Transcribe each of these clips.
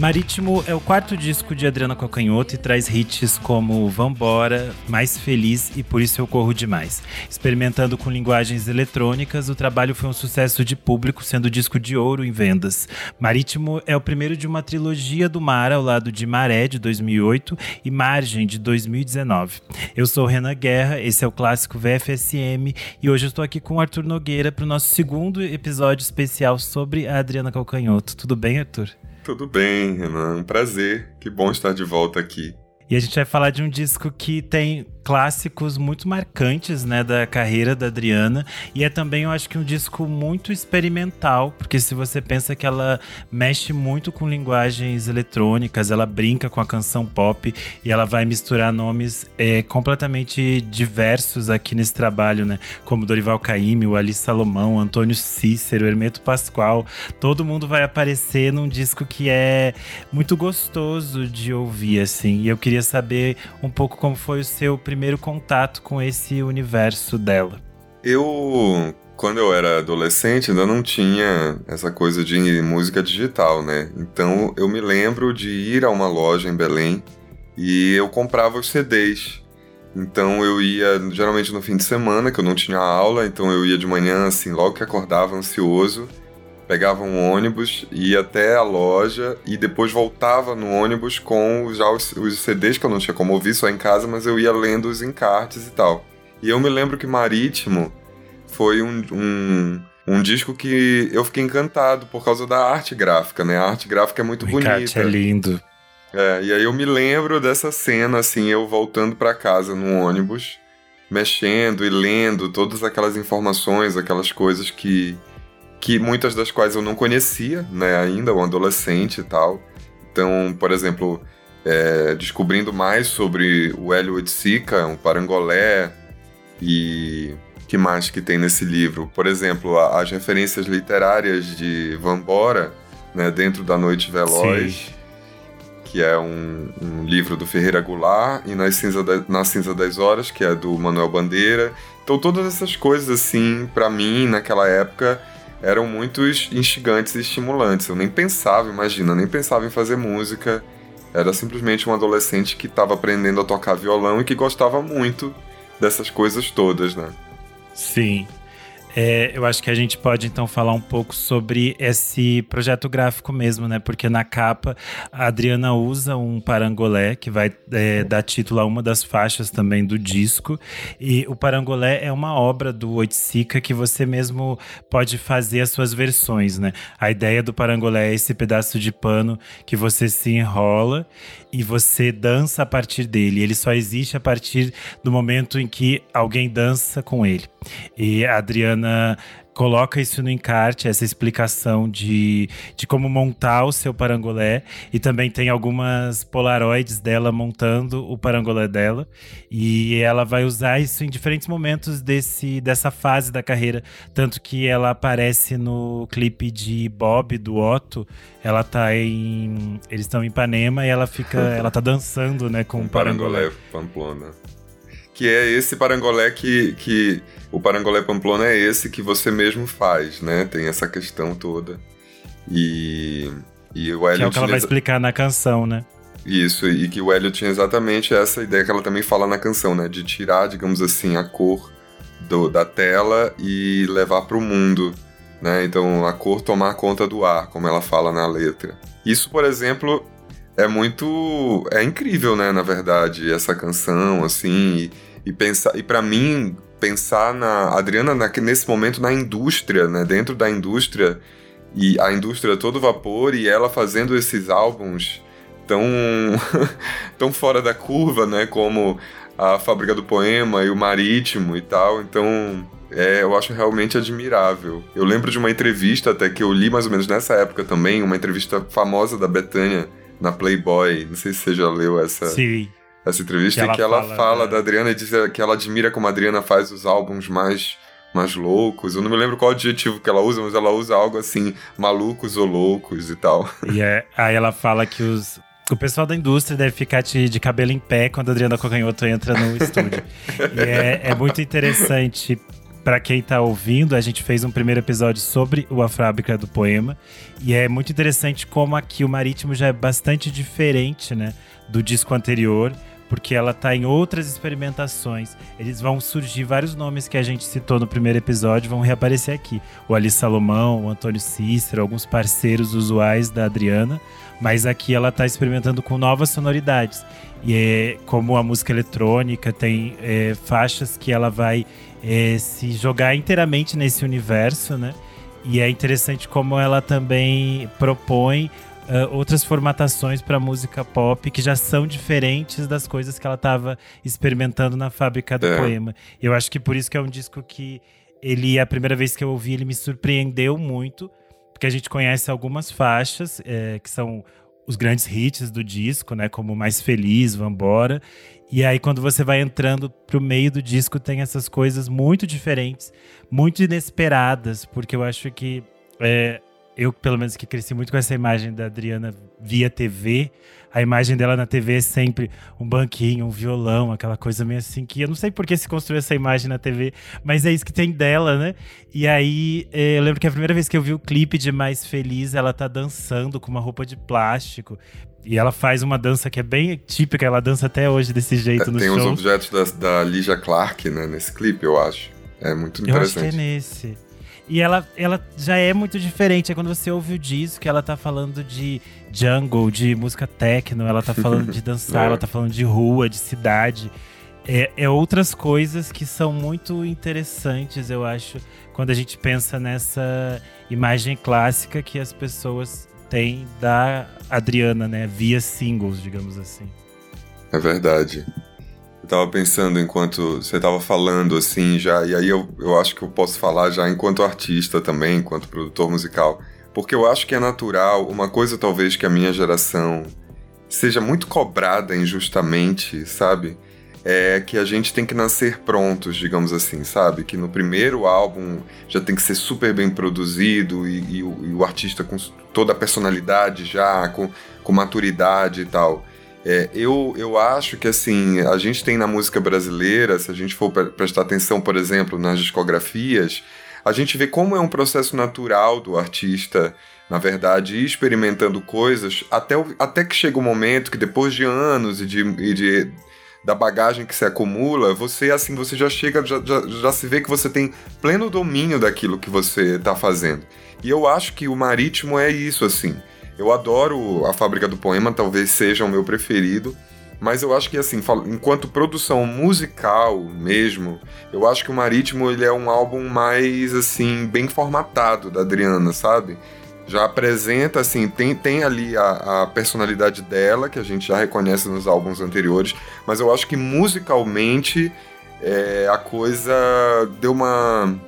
Marítimo é o quarto disco de Adriana Cocanhoto e traz hits como Vambora, Mais Feliz e Por Isso Eu Corro Demais. Experimentando com linguagens eletrônicas, o trabalho foi um sucesso de público, sendo disco de ouro em vendas. Marítimo é o primeiro de uma trilogia do mar ao lado de Maré, de 2008 e Margem, de 2019. Eu sou Renan Guerra, esse é o clássico VFSM e hoje eu estou aqui com o Arthur Nogueira para o nosso segundo episódio especial sobre a Adriana Calcanhoto. Tudo bem, Arthur? Tudo bem, Renan. Um prazer. Que bom estar de volta aqui. E a gente vai falar de um disco que tem clássicos muito marcantes, né, da carreira da Adriana, e é também, eu acho que um disco muito experimental, porque se você pensa que ela mexe muito com linguagens eletrônicas, ela brinca com a canção pop e ela vai misturar nomes é, completamente diversos aqui nesse trabalho, né, como Dorival Caymmi, o Ali Salomão, Antônio Cícero, Hermeto Pascoal, todo mundo vai aparecer num disco que é muito gostoso de ouvir, assim, e eu queria saber um pouco como foi o seu primeiro primeiro contato com esse universo dela? Eu, quando eu era adolescente, ainda não tinha essa coisa de música digital, né? Então eu me lembro de ir a uma loja em Belém e eu comprava os CDs. Então eu ia geralmente no fim de semana, que eu não tinha aula, então eu ia de manhã, assim, logo que acordava, ansioso, pegava um ônibus, ia até a loja e depois voltava no ônibus com já os, os, CDs que eu não tinha como ouvir só em casa, mas eu ia lendo os encartes e tal. E eu me lembro que Marítimo foi um, um, um disco que eu fiquei encantado por causa da arte gráfica, né? A arte gráfica é muito o bonita. é lindo. É, e aí eu me lembro dessa cena, assim, eu voltando para casa no ônibus, mexendo e lendo todas aquelas informações, aquelas coisas que que muitas das quais eu não conhecia, né, ainda, um adolescente e tal. Então, por exemplo, é, descobrindo mais sobre o Hélio Oiticica, um parangolé, e que mais que tem nesse livro? Por exemplo, as referências literárias de Vambora, né, dentro da Noite Veloz, Sim. que é um, um, livro do Ferreira Goulart, e Nas Cinza da, Na Cinza das Horas, que é do Manuel Bandeira. Então, todas essas coisas, assim, para mim, naquela época, eram muito instigantes e estimulantes. Eu nem pensava, imagina, nem pensava em fazer música. Era simplesmente um adolescente que estava aprendendo a tocar violão e que gostava muito dessas coisas todas, né? Sim. É, eu acho que a gente pode então falar um pouco sobre esse projeto gráfico mesmo, né? Porque na capa a Adriana usa um parangolé que vai é, dar título a uma das faixas também do disco. E o parangolé é uma obra do Oiticica que você mesmo pode fazer as suas versões, né? A ideia do parangolé é esse pedaço de pano que você se enrola e você dança a partir dele. Ele só existe a partir do momento em que alguém dança com ele. E a Adriana coloca isso no encarte, essa explicação de, de como montar o seu parangolé. E também tem algumas polaroids dela montando o parangolé dela. E ela vai usar isso em diferentes momentos desse, dessa fase da carreira. Tanto que ela aparece no clipe de Bob, do Otto. Ela tá em. Eles estão em Ipanema e ela fica. ela tá dançando, né, com um o parangolé. parangolé Pamplona. Que é esse parangolé que. que o Parangolé Pamplona é esse que você mesmo faz, né? Tem essa questão toda. E, e o Hélio que é o que ela vai explicar na canção, né? Isso, e que o Hélio tinha exatamente essa ideia que ela também fala na canção, né? De tirar, digamos assim, a cor do, da tela e levar para o mundo, né? Então, a cor tomar conta do ar, como ela fala na letra. Isso, por exemplo, é muito... é incrível, né? Na verdade, essa canção, assim, e, e pensar... E para mim, pensar na Adriana na, nesse momento na indústria, né? Dentro da indústria e a indústria todo vapor e ela fazendo esses álbuns tão tão fora da curva, né? Como a Fábrica do Poema e o Marítimo e tal. Então é, eu acho realmente admirável. Eu lembro de uma entrevista até que eu li mais ou menos nessa época também, uma entrevista famosa da Betânia na Playboy. Não sei se você já leu essa. Sim essa entrevista, que ela, que ela fala, fala da Adriana e diz que ela admira como a Adriana faz os álbuns mais mais loucos. Eu não me lembro qual adjetivo que ela usa, mas ela usa algo assim, malucos ou loucos e tal. E é, aí ela fala que os, o pessoal da indústria deve ficar de, de cabelo em pé quando a Adriana Cocanhoto entra no estúdio. e é, é muito interessante para quem está ouvindo, a gente fez um primeiro episódio sobre o A Fábrica do Poema. E é muito interessante como aqui o Marítimo já é bastante diferente né, do disco anterior porque ela está em outras experimentações. Eles vão surgir vários nomes que a gente citou no primeiro episódio, vão reaparecer aqui. O Ali Salomão, o Antônio Cícero, alguns parceiros usuais da Adriana, mas aqui ela está experimentando com novas sonoridades. E é, como a música eletrônica tem é, faixas que ela vai é, se jogar inteiramente nesse universo, né? E é interessante como ela também propõe uh, outras formatações para música pop que já são diferentes das coisas que ela estava experimentando na fábrica do é. poema. Eu acho que por isso que é um disco que ele, a primeira vez que eu ouvi, ele me surpreendeu muito, porque a gente conhece algumas faixas é, que são os grandes hits do disco, né? Como Mais Feliz, Vambora. E aí, quando você vai entrando pro meio do disco, tem essas coisas muito diferentes, muito inesperadas, porque eu acho que é, eu, pelo menos, que cresci muito com essa imagem da Adriana via TV, a imagem dela na TV é sempre um banquinho, um violão, aquela coisa meio assim, que eu não sei por que se construiu essa imagem na TV, mas é isso que tem dela, né? E aí, eh, eu lembro que a primeira vez que eu vi o clipe de Mais Feliz, ela tá dançando com uma roupa de plástico. E ela faz uma dança que é bem típica, ela dança até hoje desse jeito é, no tem show. Tem os objetos da, da Ligia Clark, né, nesse clipe, eu acho. É muito interessante. Eu acho que é nesse. E ela, ela já é muito diferente. É quando você ouve o disco, ela tá falando de jungle, de música techno, ela tá falando de dançar, é. ela tá falando de rua, de cidade. É, é, outras coisas que são muito interessantes, eu acho, quando a gente pensa nessa imagem clássica que as pessoas têm da Adriana, né? Via singles, digamos assim. É verdade tava pensando enquanto você tava falando, assim, já, e aí eu, eu acho que eu posso falar já enquanto artista também, enquanto produtor musical, porque eu acho que é natural, uma coisa talvez que a minha geração seja muito cobrada injustamente, sabe? É que a gente tem que nascer prontos, digamos assim, sabe? Que no primeiro álbum já tem que ser super bem produzido e, e, o, e o, artista com toda a personalidade já, com, com maturidade e tal. É, eu, eu acho que assim, a gente tem na música brasileira, se a gente for prestar atenção, por exemplo, nas discografias, a gente vê como é um processo natural do artista, na verdade, ir experimentando coisas até, o, até que chega o um momento que depois de anos e de, e de da bagagem que se acumula, você assim, você já chega, já, já, já se vê que você tem pleno domínio daquilo que você está fazendo. E eu acho que o marítimo é isso, assim. Eu adoro a Fábrica do Poema, talvez seja o meu preferido. Mas eu acho que, assim, enquanto produção musical mesmo, eu acho que o Marítimo ele é um álbum mais, assim, bem formatado da Adriana, sabe? Já apresenta, assim, tem, tem ali a, a personalidade dela, que a gente já reconhece nos álbuns anteriores, mas eu acho que musicalmente é, a coisa deu uma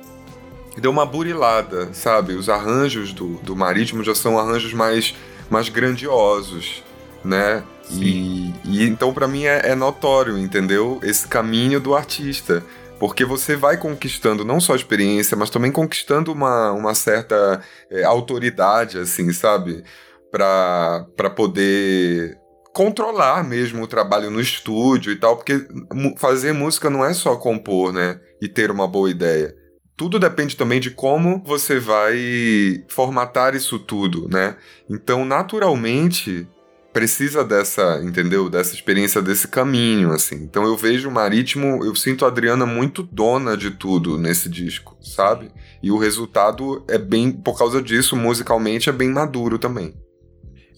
deu uma burilada, sabe? Os arranjos do, do Marítimo já são arranjos mais, mais grandiosos, né? E, e, então para mim é, é, notório, entendeu? Esse caminho do artista. Porque você vai conquistando não só experiência, mas também conquistando uma, uma certa é, autoridade, assim, sabe? Para poder controlar mesmo o trabalho no estúdio e tal, porque fazer música não é só compor, né? E ter uma boa ideia tudo depende também de como você vai formatar isso tudo, né? Então, naturalmente, precisa dessa, entendeu? Dessa experiência, desse caminho, assim. Então eu vejo o Marítimo, eu sinto a Adriana muito dona de tudo nesse disco, sabe? E o resultado é bem, por causa disso, musicalmente é bem maduro também.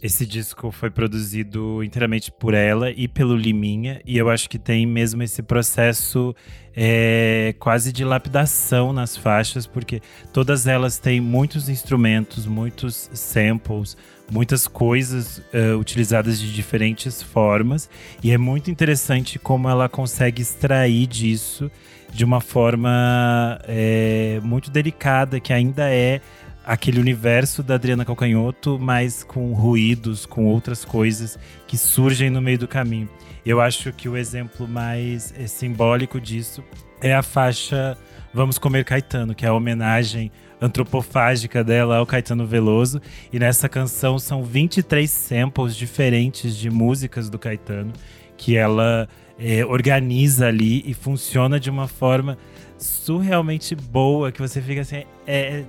Esse disco foi produzido inteiramente por ela e pelo Liminha, e eu acho que tem mesmo esse processo é, quase de lapidação nas faixas, porque todas elas têm muitos instrumentos, muitos samples, muitas coisas uh, utilizadas de diferentes formas, e é muito interessante como ela consegue extrair disso de uma forma é, muito delicada, que ainda é aquele universo da Adriana Calcanhoto, mas com ruídos, com outras coisas que surgem no meio do caminho. Eu acho que o exemplo mais é, simbólico disso é a faixa Vamos Comer Caetano, que é a homenagem antropofágica dela ao Caetano Veloso. E nessa canção são 23 samples diferentes de músicas do Caetano que ela é, organiza ali e funciona de uma forma surrealmente boa que você fica assim. É,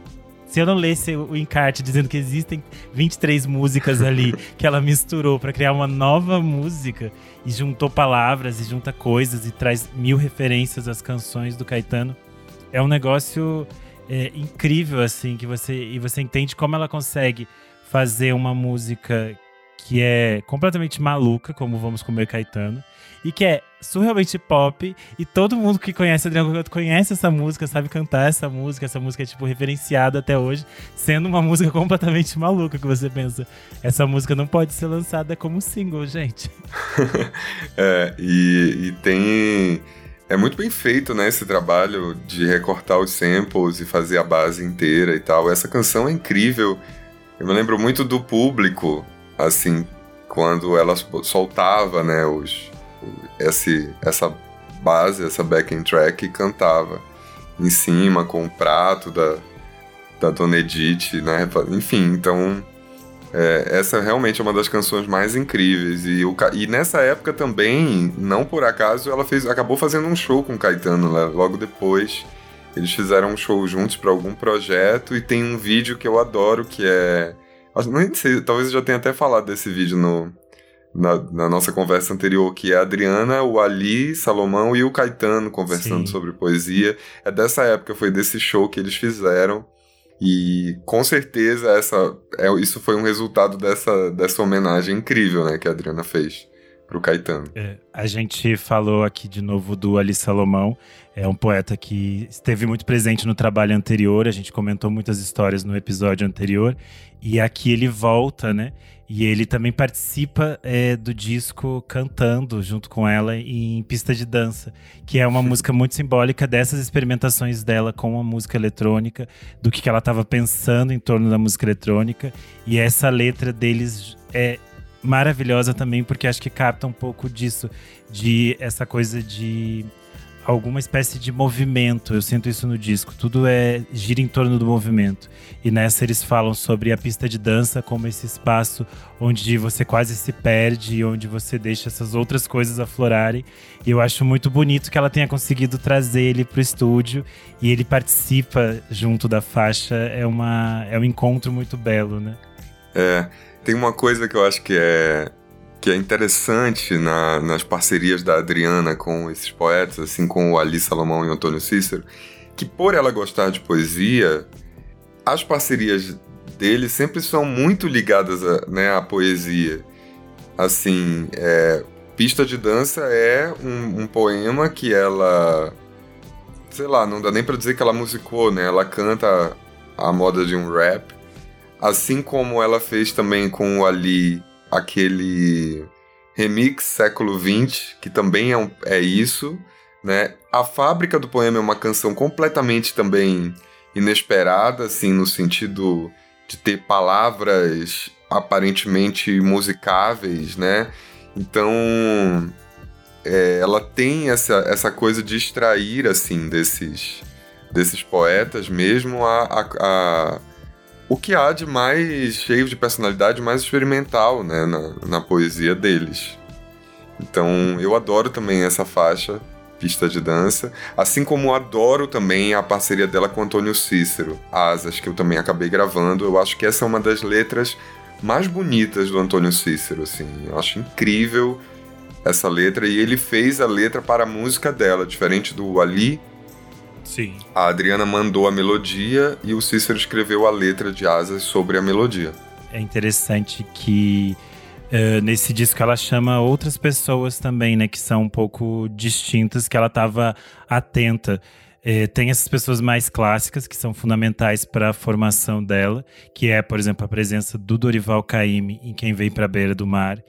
se eu não lesse o encarte dizendo que existem 23 músicas ali que ela misturou para criar uma nova música e juntou palavras e junta coisas e traz mil referências às canções do Caetano, é um negócio é, incrível assim que você e você entende como ela consegue fazer uma música que é completamente maluca, como Vamos Comer Caetano, e que é surrealmente pop, e todo mundo que conhece Adriano Cocato conhece essa música, sabe cantar essa música, essa música é, tipo, referenciada até hoje, sendo uma música completamente maluca, que você pensa, essa música não pode ser lançada como single, gente. é, e, e tem... É muito bem feito, né, esse trabalho de recortar os samples e fazer a base inteira e tal. Essa canção é incrível. Eu me lembro muito do público assim, quando ela soltava, né, os, esse, essa base, essa backing track e cantava em cima com o prato da, da Dona Edith, né, enfim, então é, essa realmente é uma das canções mais incríveis e, o, e nessa época também, não por acaso, ela fez, acabou fazendo um show com o Caetano né, logo depois. Eles fizeram um show juntos para algum projeto e tem um vídeo que eu adoro que é não sei, talvez eu já tenha até falado desse vídeo no, na, na, nossa conversa anterior, que é a Adriana, o Ali, Salomão e o Caetano conversando Sim. sobre poesia. É dessa época, foi desse show que eles fizeram. E com certeza essa, é, isso foi um resultado dessa, dessa homenagem incrível né, que a Adriana fez pro Caetano. É, a gente falou aqui de novo do Ali Salomão. É um poeta que esteve muito presente no trabalho anterior. A gente comentou muitas histórias no episódio anterior. E aqui ele volta, né? E ele também participa é, do disco cantando junto com ela em pista de dança, que é uma música muito simbólica dessas experimentações dela com a música eletrônica, do que, que ela estava pensando em torno da música eletrônica. E essa letra deles é maravilhosa também, porque acho que capta um pouco disso, de essa coisa de alguma espécie de movimento. Eu sinto isso no disco. Tudo é gira em torno do movimento. E nessa eles falam sobre a pista de dança como esse espaço onde você quase se perde, onde você deixa essas outras coisas aflorarem. E eu acho muito bonito que ela tenha conseguido trazer ele para o estúdio e ele participa junto da faixa. É uma é um encontro muito belo, né? É, tem uma coisa que eu acho que é que é interessante na, nas parcerias da Adriana com esses poetas, assim com o Ali Salomão e o Antônio Cícero, que por ela gostar de poesia, as parcerias dele sempre são muito ligadas a, né, à poesia. Assim, é, Pista de Dança é um, um, poema que ela. Sei lá, não dá nem para dizer que ela musicou, né? Ela canta a moda de um rap. Assim como ela fez também com o Ali aquele remix século XX, que também é, um, é isso, né? A Fábrica do Poema é uma canção completamente também inesperada, assim, no sentido de ter palavras aparentemente musicáveis, né? Então, é, ela tem essa, essa coisa de extrair, assim, desses, desses poetas mesmo a, a, a o que há de mais cheio de personalidade, mais experimental, né, na, na poesia deles. Então, eu adoro também essa faixa, pista de dança, assim como adoro também a parceria dela com Antônio Cícero, Asas, que eu também acabei gravando. Eu acho que essa é uma das letras mais bonitas do Antônio Cícero, assim. Eu acho incrível essa letra e ele fez a letra para a música dela, diferente do Ali Sim. A Adriana mandou a melodia e o Cícero escreveu a letra de Asas sobre a melodia. É interessante que uh, nesse disco ela chama outras pessoas também, né, que são um pouco distintas, que ela estava atenta. É, tem essas pessoas mais clássicas que são fundamentais para a formação dela, que é, por exemplo, a presença do Dorival Caymmi em Quem Vem para a Beira do Mar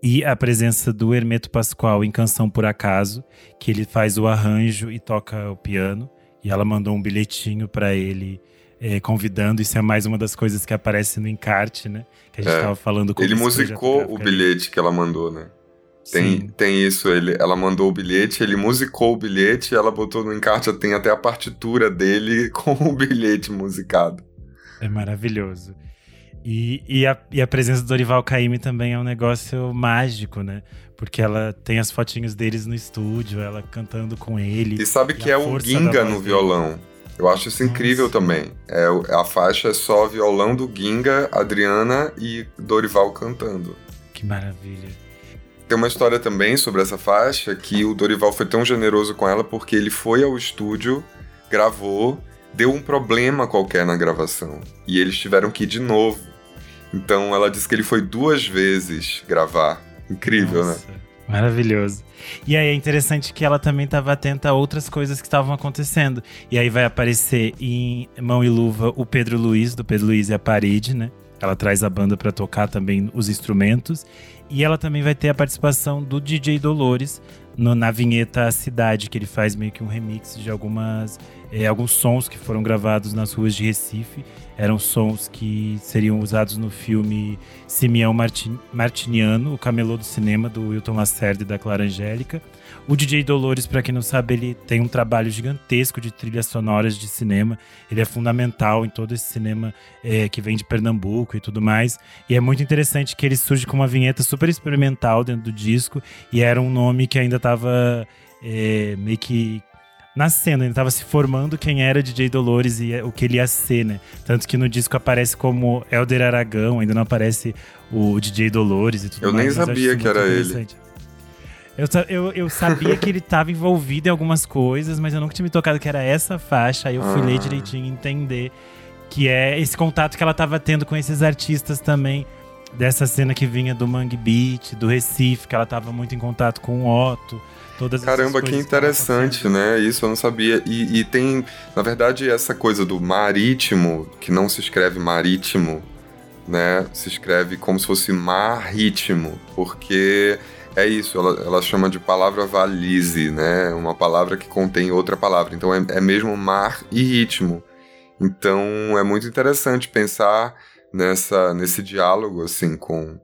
e a presença do Hermeto Pascoal em Canção por Acaso, que ele faz o arranjo e toca o piano. E ela mandou um bilhetinho para ele é, convidando. Isso é mais uma das coisas que aparece no encarte, né? Que a gente estava é. falando com Ele musicou o bilhete que ela mandou, né? Tem, tem isso, ele, ela mandou o bilhete, ele musicou o bilhete, ela botou no encarte, tem até a partitura dele com o bilhete musicado. É maravilhoso. E, e, a, e a presença do Dorival Caymmi também é um negócio mágico, né? Porque ela tem as fotinhos deles no estúdio, ela cantando com ele. E sabe e que é o Ginga no violão. Eu acho isso incrível Nossa. também. É, a faixa é só violão do Ginga, Adriana e Dorival cantando. Que maravilha. Tem uma história também sobre essa faixa que o Dorival foi tão generoso com ela porque ele foi ao estúdio, gravou, deu um problema qualquer na gravação e eles tiveram que ir de novo. Então ela disse que ele foi duas vezes gravar. Incrível, né? Nossa, né? Maravilhoso. E aí é interessante que ela também estava atenta a outras coisas que estavam acontecendo. E aí vai aparecer em Mão e Luva o Pedro Luiz, do Pedro Luiz e a Parede, né? Ela traz a banda para tocar também os instrumentos. E ela também vai ter a participação do DJ Dolores no, na vinheta Cidade, que ele faz meio que um remix de algumas é, alguns sons que foram gravados nas ruas de Recife. Eram sons que seriam usados no filme Simeão Martin, Martiniano, o camelô do cinema, do Wilton Lacerda e da Clara Angélica. O DJ Dolores, para quem não sabe, ele tem um trabalho gigantesco de trilhas sonoras de cinema. Ele é fundamental em todo esse cinema é, que vem de Pernambuco e tudo mais. E é muito interessante que ele surge com uma vinheta super experimental dentro do disco. E era um nome que ainda estava é, meio que nascendo, ele estava se formando quem era DJ Dolores e o que ele ia ser, né? Tanto que no disco aparece como Elder Aragão, ainda não aparece o DJ Dolores e tudo eu mais. Eu nem sabia que era ele. Eu, eu, eu sabia que ele estava envolvido em algumas coisas, mas eu nunca tinha me tocado que era essa faixa. Aí eu fui ah. ler direitinho e entender que é esse contato que ela estava tendo com esses artistas também. Dessa cena que vinha do Mangue Beat, do Recife, que ela estava muito em contato com o Otto. Todas Caramba, que interessante, que né? Isso eu não sabia. E, e, tem, na verdade, essa coisa do marítimo, que não se escreve marítimo, né? Se escreve como se fosse marítimo, porque é isso, ela, ela chama de palavra valise, né? Uma palavra que contém outra palavra. Então é, é mesmo mar e ritmo. Então é muito interessante pensar nessa, nesse diálogo assim com,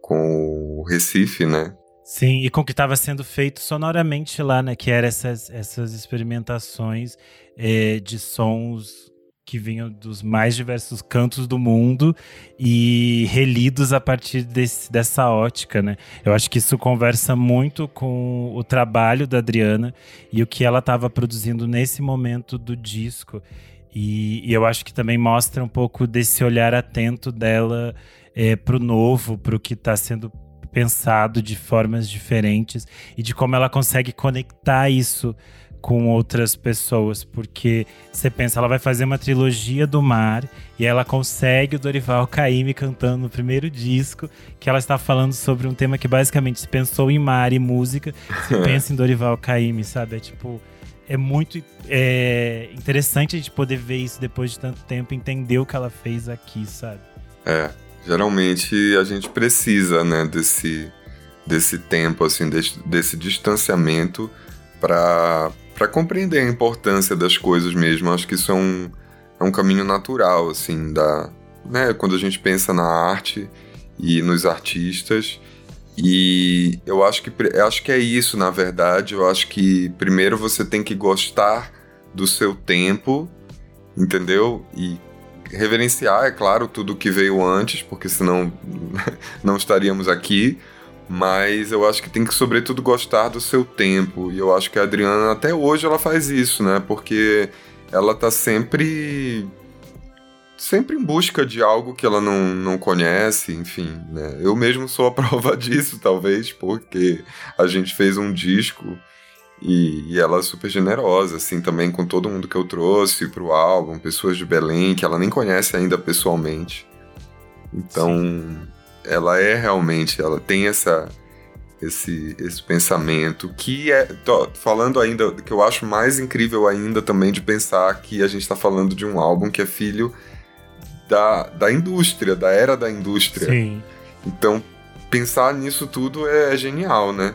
com o Recife, né? Sim, e com o que estava sendo feito sonoramente lá, né? Que eram essas, essas experimentações é, de sons que vinham dos mais diversos cantos do mundo e relidos a partir desse, dessa ótica, né? Eu acho que isso conversa muito com o trabalho da Adriana e o que ela estava produzindo nesse momento do disco. E, e, eu acho que também mostra um pouco desse olhar atento dela é, para o novo, para o que está sendo pensado de formas diferentes e de como ela consegue conectar isso com outras pessoas, porque você pensa, ela vai fazer uma trilogia do mar e ela consegue o Dorival Caymmi cantando no primeiro disco, que ela está falando sobre um tema que basicamente se pensou em mar e música, você pensa em Dorival Caymmi, sabe? É tipo, é muito é, interessante a gente poder ver isso depois de tanto tempo, entender o que ela fez aqui, sabe? É, geralmente a gente precisa, né, desse, desse tempo, assim, desse, desse distanciamento para para compreender a importância das coisas mesmo. Acho que isso é um, é um caminho natural, assim, da, né, quando a gente pensa na arte e nos artistas. E eu acho que, eu acho que é isso, na verdade. Eu acho que primeiro você tem que gostar do seu tempo, entendeu? E reverenciar, é claro, tudo que veio antes, porque senão não estaríamos aqui. Mas eu acho que tem que, sobretudo, gostar do seu tempo. E eu acho que a Adriana, até hoje, ela faz isso, né? Porque ela tá sempre. Sempre em busca de algo que ela não, não conhece, enfim, né? Eu mesmo sou a prova disso, talvez, porque a gente fez um disco e, e, ela é super generosa, assim, também com todo mundo que eu trouxe pro álbum, pessoas de Belém que ela nem conhece ainda pessoalmente. Então, Sim ela é realmente, ela tem essa esse, esse pensamento que é falando ainda que eu acho mais incrível ainda também de pensar que a gente está falando de um álbum que é filho da, da indústria, da era da indústria. Sim. Então pensar nisso tudo é genial, né?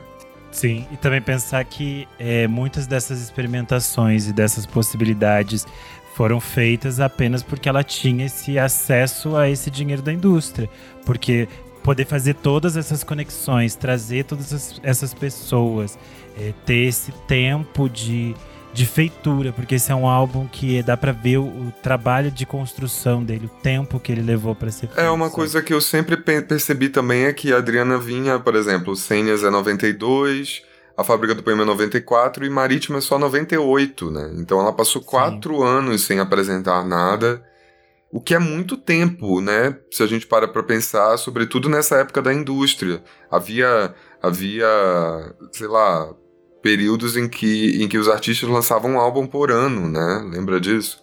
Sim, e também pensar que é, muitas dessas experimentações e dessas possibilidades foram feitas apenas porque ela tinha esse acesso a esse dinheiro da indústria. Porque poder fazer todas essas conexões, trazer todas essas pessoas, é, ter esse tempo de, de feitura, porque esse é um álbum que dá para ver o, o, trabalho de construção dele, o tempo que ele levou para ser feito. É uma coisa que eu sempre percebi também é que a Adriana vinha, por exemplo, Senhas é 92, a Fábrica do Poema é 94 e Marítimo é só 98, né? Então ela passou quatro Sim. anos sem apresentar nada, o que é muito tempo, né? Se a gente para para pensar, sobretudo nessa época da indústria. Havia, havia, sei lá, períodos em que, em que os artistas lançavam um álbum por ano, né? Lembra disso?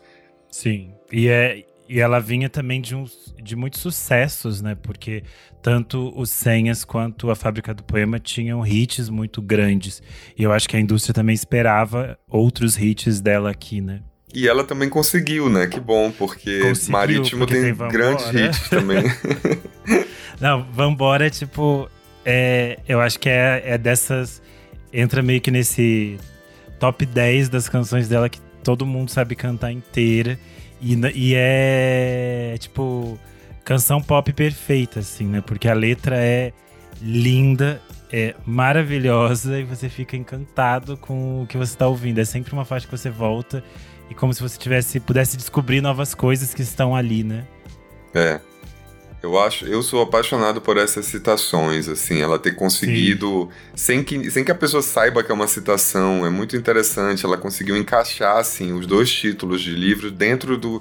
Sim. E, é, e ela vinha também de, uns, de muitos sucessos, né? Porque tanto os Senhas quanto a Fábrica do Poema tinham hits muito grandes. E eu acho que a indústria também esperava outros hits dela aqui, né? E ela também conseguiu, né? Que bom, porque conseguiu, Marítimo porque tem, tem grandes hits também. Não, Vambora é tipo. É, eu acho que é, é dessas entra meio que nesse top 10 das canções dela que todo mundo sabe cantar inteira. E, e é, tipo, canção pop perfeita, assim, né? Porque a letra é linda, é maravilhosa e você fica encantado com o que você está ouvindo. É sempre uma faixa que você volta e como se você tivesse pudesse descobrir novas coisas que estão ali, né? É. Eu acho, eu sou apaixonado por essas citações, assim, ela ter conseguido, sem que, sem que a pessoa saiba que é uma citação, é muito interessante, ela conseguiu encaixar, assim, os dois títulos de livro dentro do,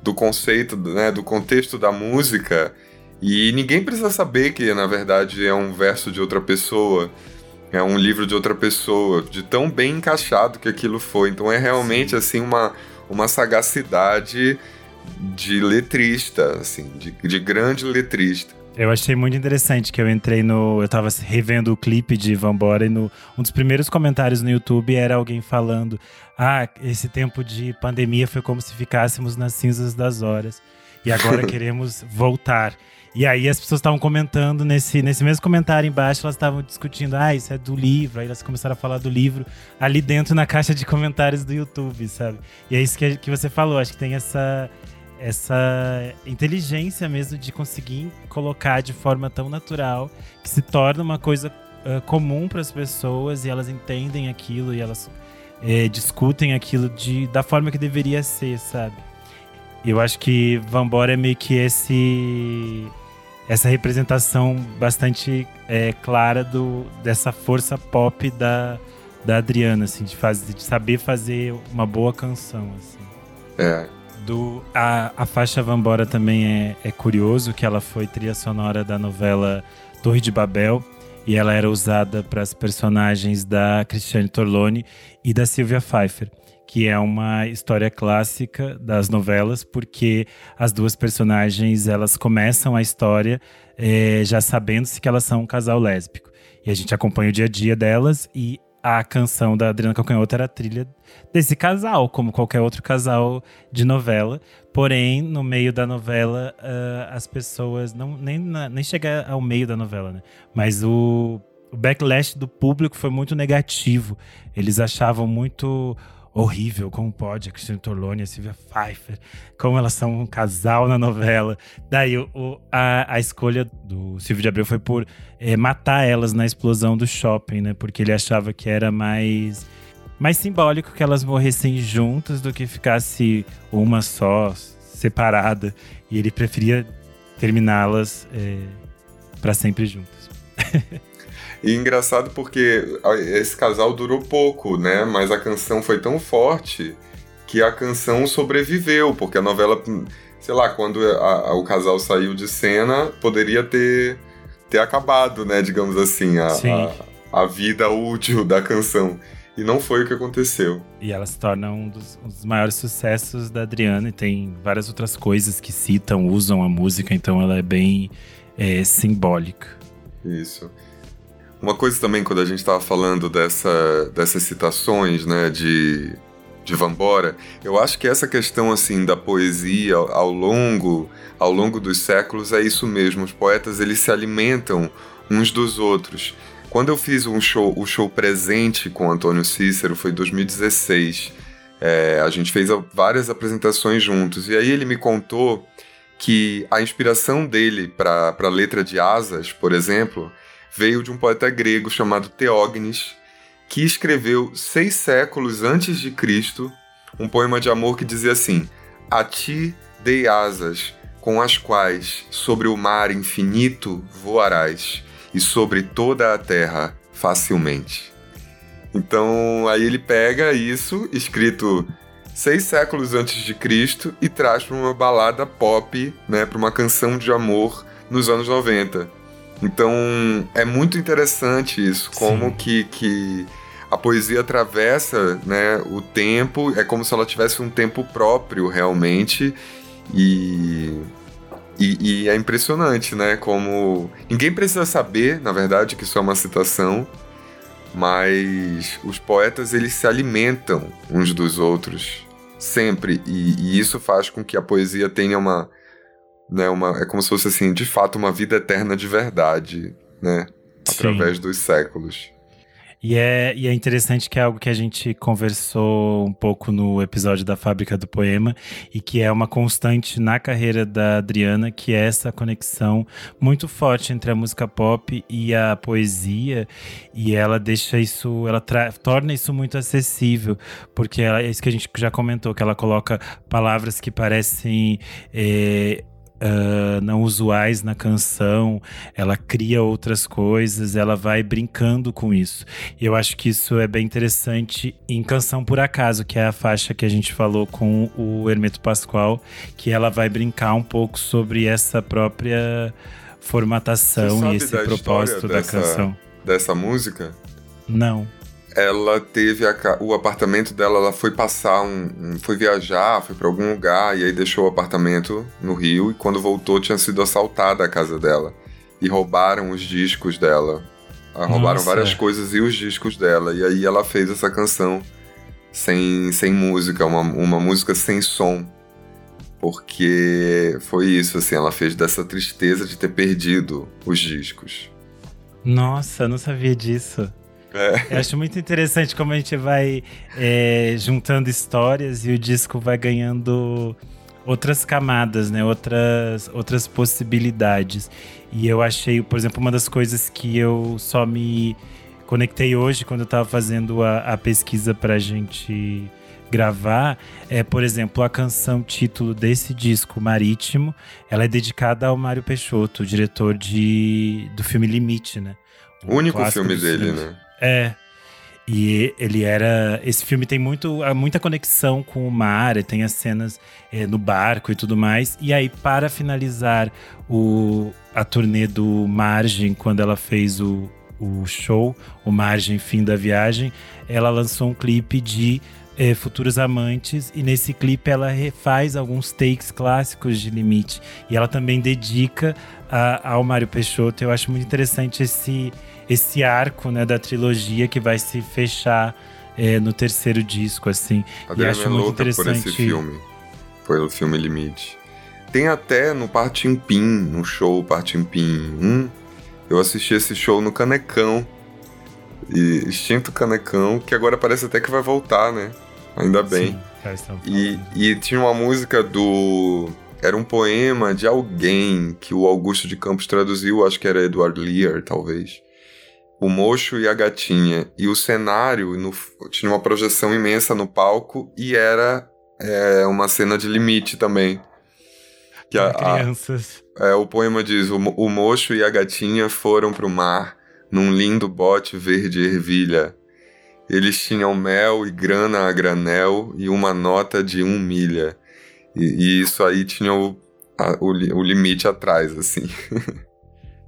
do conceito, né, do contexto da música, e ninguém precisa saber que, na verdade, é um verso de outra pessoa, é um livro de outra pessoa, de tão bem encaixado que aquilo foi, então é realmente, Sim. assim, uma, uma sagacidade de letrista, assim, de, de grande letrista. Eu achei muito interessante que eu entrei no. Eu tava revendo o clipe de Vambora e no, um dos primeiros comentários no YouTube era alguém falando: Ah, esse tempo de pandemia foi como se ficássemos nas cinzas das horas. E agora queremos voltar. E aí as pessoas estavam comentando nesse, nesse mesmo comentário embaixo, elas estavam discutindo, ah, isso é do livro. Aí elas começaram a falar do livro ali dentro na caixa de comentários do YouTube, sabe? E é isso que, que você falou, acho que tem essa essa inteligência mesmo de conseguir colocar de forma tão natural que se torna uma coisa uh, comum para as pessoas e elas entendem aquilo e elas uh, discutem aquilo de, da forma que deveria ser, sabe? Eu acho que Vambora é meio que esse essa representação bastante é, clara do, dessa força pop da, da Adriana, assim, de, fazer, de saber fazer uma boa canção, assim. É, do, a, a faixa Vambora também é, é curioso, que ela foi trilha sonora da novela Torre de Babel. E ela era usada para as personagens da Cristiane Torlone e da Sylvia Pfeiffer, que é uma história clássica das novelas, porque as duas personagens elas começam a história é, já sabendo-se que elas são um casal lésbico. E a gente acompanha o dia a dia delas e a canção da Adriana Calcanhoto era a trilha desse casal, como qualquer outro casal de novela. Porém, no meio da novela, uh, as pessoas não nem, nem chega ao meio da novela, né? Mas o, o backlash do público foi muito negativo. Eles achavam muito horrível, como pode a Cristina Torlone e a Silvia Pfeiffer, como elas são um casal na novela. Daí o, a, a escolha do Silvio de Abreu foi por é, matar elas na explosão do shopping, né? Porque ele achava que era mais mais simbólico que elas morressem juntas do que ficasse uma só, separada. E ele preferia terminá-las é, para sempre juntas. E engraçado porque esse casal durou pouco, né? Mas a canção foi tão forte que a canção sobreviveu, porque a novela, sei lá, quando a, a, o casal saiu de cena, poderia ter, ter acabado, né? Digamos assim, a, a, a, vida útil da canção. E não foi o que aconteceu. E ela se torna um dos, um dos maiores sucessos da Adriana, e tem várias outras coisas que citam, usam a música, então ela é bem é, simbólica. Isso. Uma coisa também, quando a gente estava falando dessa, dessas citações, né, de, de Vambora, eu acho que essa questão, assim, da poesia ao longo, ao longo dos séculos é isso mesmo. Os poetas, eles se alimentam uns dos outros. Quando eu fiz um show, o show presente com Antônio Cícero, foi em 2016. É, a gente fez várias apresentações juntos. E aí ele me contou que a inspiração dele para a letra de Asas, por exemplo, veio de um poeta grego chamado Teógenes, que escreveu seis séculos antes de Cristo um poema de amor que dizia assim: A ti dei asas, com as quais sobre o mar infinito voarás, e sobre toda a terra facilmente. Então aí ele pega isso, escrito seis séculos antes de Cristo, e traz para uma balada pop, né, para uma canção de amor nos anos 90. Então é muito interessante isso, como que, que a poesia atravessa né, o tempo, é como se ela tivesse um tempo próprio realmente, e, e, e, é impressionante, né? Como. Ninguém precisa saber, na verdade, que isso é uma citação, mas os poetas eles se alimentam uns dos outros sempre, e, e isso faz com que a poesia tenha uma né, uma, é como se fosse assim, de fato, uma vida eterna de verdade, né? Através Sim. dos séculos. E é, e é interessante que é algo que a gente conversou um pouco no episódio da Fábrica do Poema e que é uma constante na carreira da Adriana, que é essa conexão muito forte entre a música pop e a poesia. E ela deixa isso, ela torna isso muito acessível, porque ela, é isso que a gente já comentou, que ela coloca palavras que parecem. Eh, uh, não usuais na canção, ela cria outras coisas, ela vai brincando com isso. E eu acho que isso é bem interessante em Canção Por Acaso, que é a faixa que a gente falou com o Hermeto Pascoal, que ela vai brincar um pouco sobre essa própria formatação e esse propósito da dessa, canção. Dessa música? Não ela teve a, o apartamento dela, ela foi passar um, um foi viajar, foi para algum lugar e aí deixou o apartamento no Rio e quando voltou tinha sido assaltada a casa dela e roubaram os discos dela. Ah, roubaram Nossa. várias coisas e os discos dela e aí ela fez essa canção sem, sem música, uma, uma música sem som. Porque foi isso, assim, ela fez dessa tristeza de ter perdido os discos. Nossa, eu não sabia disso. É. Eu acho muito interessante como a gente vai é, juntando histórias e o disco vai ganhando outras camadas, né? Outras, outras possibilidades. E eu achei, por exemplo, uma das coisas que eu só me conectei hoje quando eu estava fazendo a, a pesquisa para a gente gravar é, por exemplo, a canção título desse disco, Marítimo, ela é dedicada ao Mário Peixoto, diretor de, do filme Limite, né? O único filme dele, né? É. E ele era. Esse filme tem muito, muita conexão com o mar, tem as cenas é, no barco e tudo mais. E aí, para finalizar o, a turnê do Margem, quando ela fez o, o show, o Margem Fim da Viagem, ela lançou um clipe de é, Futuros Amantes, e nesse clipe ela refaz alguns takes clássicos de Limite. E ela também dedica a, ao Mário Peixoto. Eu acho muito interessante esse esse arco né, da trilogia que vai se fechar é, no terceiro disco, assim. A e acho é muito interessante. por esse filme, pelo filme Limite. Tem até no Partimpim, no show Partimpim 1, eu assisti esse show no Canecão, e Extinto Canecão, que agora parece até que vai voltar, né? Ainda bem. Sim, e, e tinha uma música do era um poema de alguém que o Augusto de Campos traduziu, acho que era Edward Lear, talvez o mocho e a gatinha. E o cenário no, tinha uma projeção imensa no palco e era é, uma cena de limite também. Que a, crianças. A, é, o poema diz: o, o mocho e a gatinha foram pro mar num lindo bote verde ervilha. Eles tinham mel e grana a granel e uma nota de um milha. E, e isso aí tinha o, a, o, o limite atrás, assim.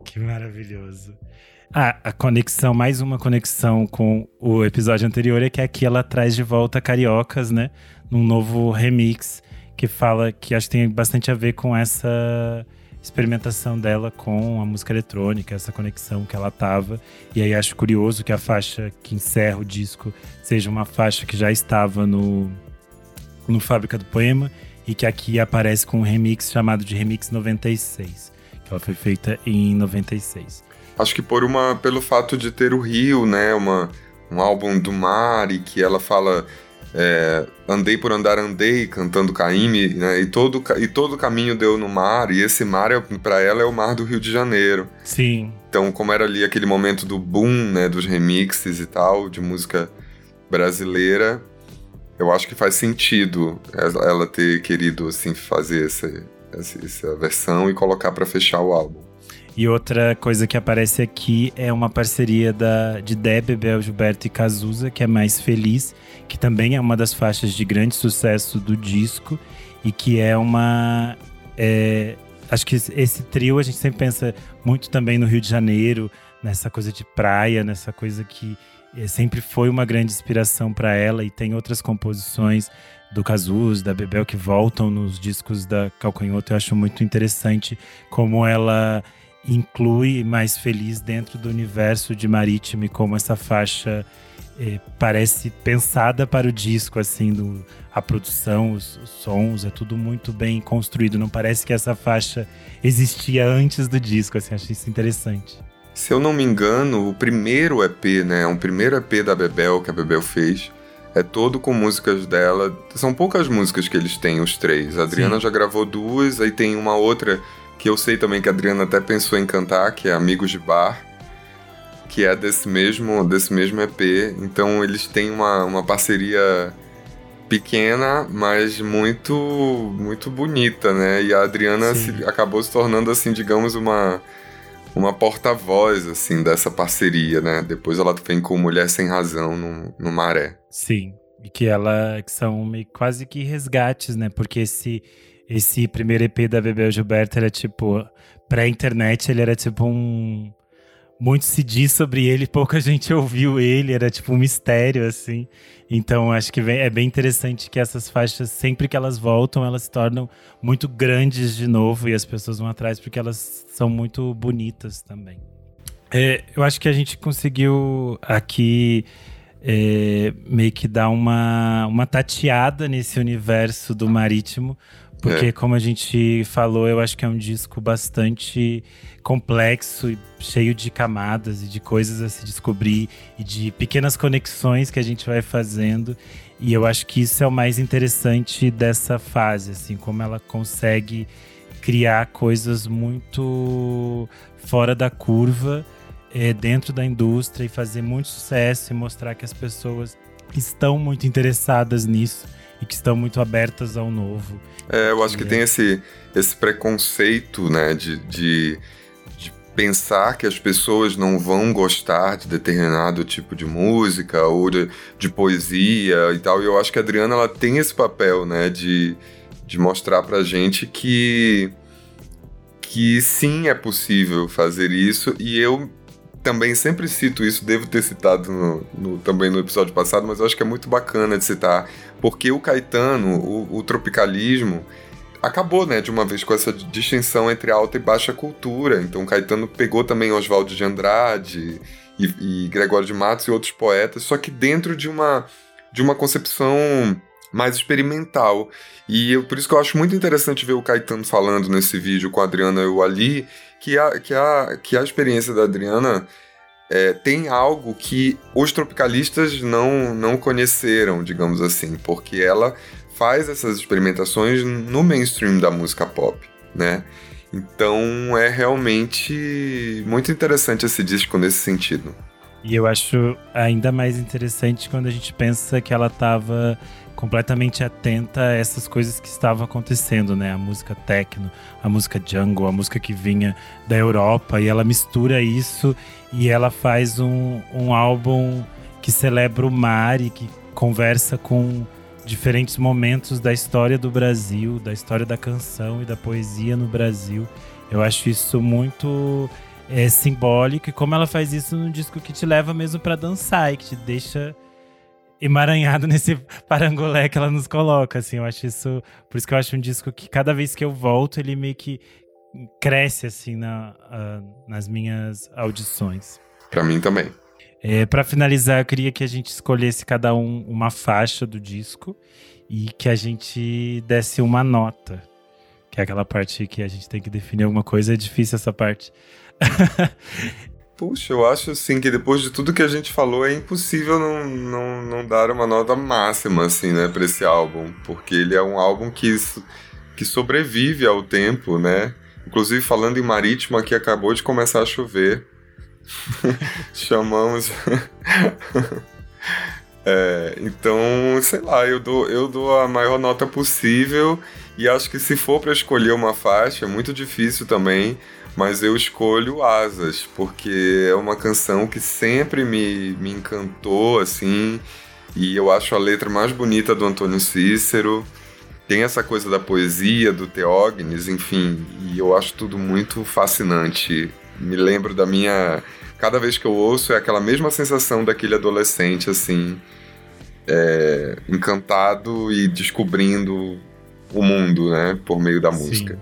Que maravilhoso. Ah, a conexão, mais uma conexão com o episódio anterior é que aqui ela traz de volta Cariocas, né? Num novo remix que fala que acho que tem bastante a ver com essa experimentação dela com a música eletrônica, essa conexão que ela tava. E aí acho curioso que a faixa que encerra o disco seja uma faixa que já estava no, no Fábrica do Poema e que aqui aparece com um remix chamado de Remix 96, que ela foi feita em 96. Acho que por uma, pelo fato de ter o Rio, né? Uma, um álbum do mar e que ela fala é, Andei por Andar Andei, cantando Caíme, né? E todo, e todo caminho deu no mar, e esse mar, é, para ela, é o mar do Rio de Janeiro. Sim. Então, como era ali aquele momento do boom, né? Dos remixes e tal, de música brasileira, eu acho que faz sentido ela ter querido, assim, fazer essa, essa versão e colocar para fechar o álbum. E outra coisa que aparece aqui é uma parceria da, de Debe, Bel Gilberto e Cazuza, que é Mais Feliz, que também é uma das faixas de grande sucesso do disco e que é uma. É, acho que esse trio a gente sempre pensa muito também no Rio de Janeiro, nessa coisa de praia, nessa coisa que sempre foi uma grande inspiração para ela e tem outras composições do Cazuza, da Bebel que voltam nos discos da Calcanhoto. Eu acho muito interessante como ela inclui Mais Feliz dentro do universo de Marítimo e como essa faixa eh, parece pensada para o disco, assim, do, a produção, os, os, sons, é tudo muito bem construído. Não parece que essa faixa existia antes do disco, assim, acho isso interessante. Se eu não me engano, o primeiro EP, né, um primeiro EP da Bebel que a Bebel fez, é todo com músicas dela. São poucas músicas que eles têm, os três. A Adriana Sim. já gravou duas, aí tem uma outra que eu sei também que a Adriana até pensou em cantar, que é Amigos de Bar, que é desse mesmo, desse mesmo EP. Então eles têm uma, uma parceria pequena, mas muito muito bonita, né? E a Adriana se, acabou se tornando assim, digamos, uma uma porta-voz assim dessa parceria, né? Depois ela vem com Mulher Sem Razão no, no Maré. Sim, e que ela que são quase que resgates, né? Porque esse esse primeiro EP da Bebel Gilberto era tipo. Pré-internet, ele era tipo um. Muito se diz sobre ele, pouca gente ouviu ele, era tipo um mistério, assim. Então acho que é bem interessante que essas faixas, sempre que elas voltam, elas se tornam muito grandes de novo e as pessoas vão atrás porque elas são muito bonitas também. É, eu acho que a gente conseguiu aqui é, meio que dar uma, uma tateada nesse universo do marítimo, porque, é. como a gente falou, eu acho que é um disco bastante complexo e cheio de camadas e de coisas a se descobrir e de pequenas conexões que a gente vai fazendo. E eu acho que isso é o mais interessante dessa fase, assim, como ela consegue criar coisas muito fora da curva é, dentro da indústria e fazer muito sucesso e mostrar que as pessoas estão muito interessadas nisso e que estão muito abertas ao novo. É, eu acho que tem esse, esse preconceito, né, de, de, de, pensar que as pessoas não vão gostar de determinado tipo de música ou de, de poesia e tal. E eu acho que a Adriana, ela tem esse papel, né, de, de mostrar pra gente que que sim é possível fazer isso e eu também sempre cito isso, devo ter citado no, no, também no episódio passado, mas eu acho que é muito bacana de citar, porque o Caetano, o, o tropicalismo, acabou, né, de uma vez com essa distinção entre alta e baixa cultura. Então Caetano pegou também Oswaldo de Andrade e, e Gregório de Matos e outros poetas, só que dentro de uma, de uma concepção mais experimental. E eu, por isso que eu acho muito interessante ver o Caetano falando nesse vídeo com a Adriana e o Ali, que a, que a, que a experiência da Adriana é, tem algo que os tropicalistas não, não conheceram, digamos assim, porque ela faz essas experimentações no mainstream da música pop, né? Então é realmente muito interessante esse disco nesse sentido. E eu acho ainda mais interessante quando a gente pensa que ela estava completamente atenta a essas coisas que estavam acontecendo, né? A música techno, a música jungle, a música que vinha da Europa, e ela mistura isso e ela faz um, um álbum que celebra o mar e que conversa com diferentes momentos da história do Brasil, da história da canção e da poesia no Brasil. Eu acho isso muito é, simbólico e como ela faz isso num disco que te leva mesmo para dançar e que te deixa emaranhado nesse parangolé que ela nos coloca, assim, eu acho isso, por isso que eu acho um disco que cada vez que eu volto, ele meio que cresce, assim, na, uh, nas minhas audições. Para mim também. É, para finalizar, eu queria que a gente escolhesse cada um uma faixa do disco e que a gente desse uma nota, que é aquela parte que a gente tem que definir alguma coisa, é difícil essa parte. Puxa, eu acho assim que depois de tudo que a gente falou, é impossível não, não, não dar uma nota máxima, assim, né, pra esse álbum. Porque ele é um álbum que, que sobrevive ao tempo, né? Inclusive, falando em marítimo, aqui acabou de começar a chover. Chamamos. é, então, sei lá, eu dou, eu dou a maior nota possível. E acho que se for para escolher uma faixa, é muito difícil também mas eu escolho Asas, porque é uma canção que sempre me, me encantou, assim, e eu acho a letra mais bonita do Antônio Cícero. Tem essa coisa da poesia, do Teógenes, enfim, e eu acho tudo muito fascinante. Me lembro da minha. Cada vez que eu ouço, é aquela mesma sensação daquele adolescente, assim, é, encantado e descobrindo o mundo, né, por meio da música.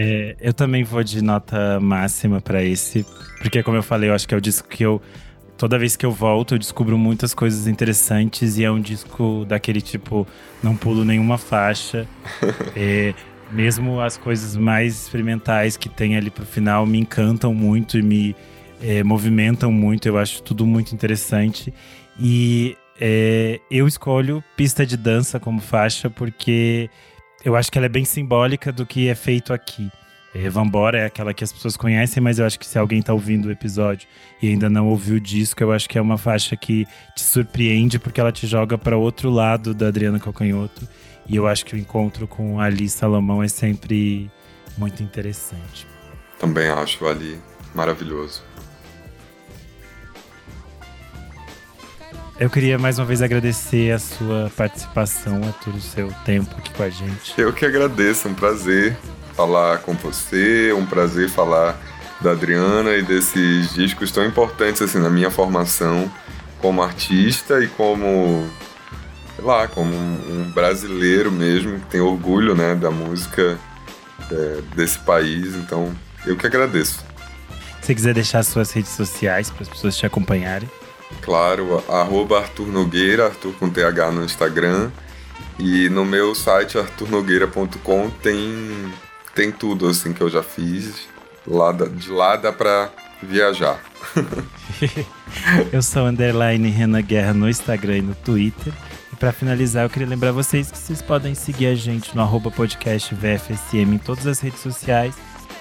É, eu também vou de nota máxima para esse, porque como eu falei, eu acho que é o disco que eu toda vez que eu volto eu descubro muitas coisas interessantes e é um disco daquele tipo não pulo nenhuma faixa. é, mesmo as coisas mais experimentais que tem ali pro final me encantam muito e me é, movimentam muito. Eu acho tudo muito interessante e é, eu escolho pista de dança como faixa porque eu acho que ela é bem simbólica do que é feito aqui. É, Vambora é aquela que as pessoas conhecem, mas eu acho que se alguém tá ouvindo o episódio e ainda não ouviu o disco, eu acho que é uma faixa que te surpreende porque ela te joga para outro lado da Adriana Calcanhoto. E eu acho que o encontro com Ali Salomão é sempre muito interessante. Também acho Ali maravilhoso. Eu queria mais uma vez agradecer a sua participação, a todo o seu tempo aqui com a gente. Eu que agradeço, é um prazer falar com você, é um prazer falar da Adriana e desses discos tão importantes assim na minha formação como artista e como sei lá, como um brasileiro mesmo que tem orgulho, né, da música é, desse país. Então, eu que agradeço. Se quiser deixar suas redes sociais para as pessoas te acompanharem. Claro, arroba Arthur Nogueira, Arthur com TH no Instagram. E no meu site arturnogueira.com tem, tem tudo assim que eu já fiz. Lá de lá dá pra viajar. eu sou underline Renan Guerra no Instagram e no Twitter. E para finalizar, eu queria lembrar vocês que vocês podem seguir a gente no arroba podcast VFSM em todas as redes sociais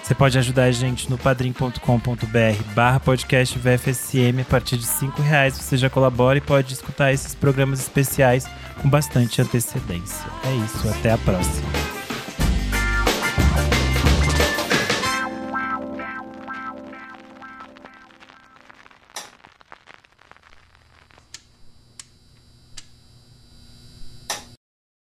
você pode ajudar a gente no padrim.com.br barra podcast VFSM. A partir de cinco reais você já colabora e pode escutar esses programas especiais com bastante antecedência. É isso, até a próxima.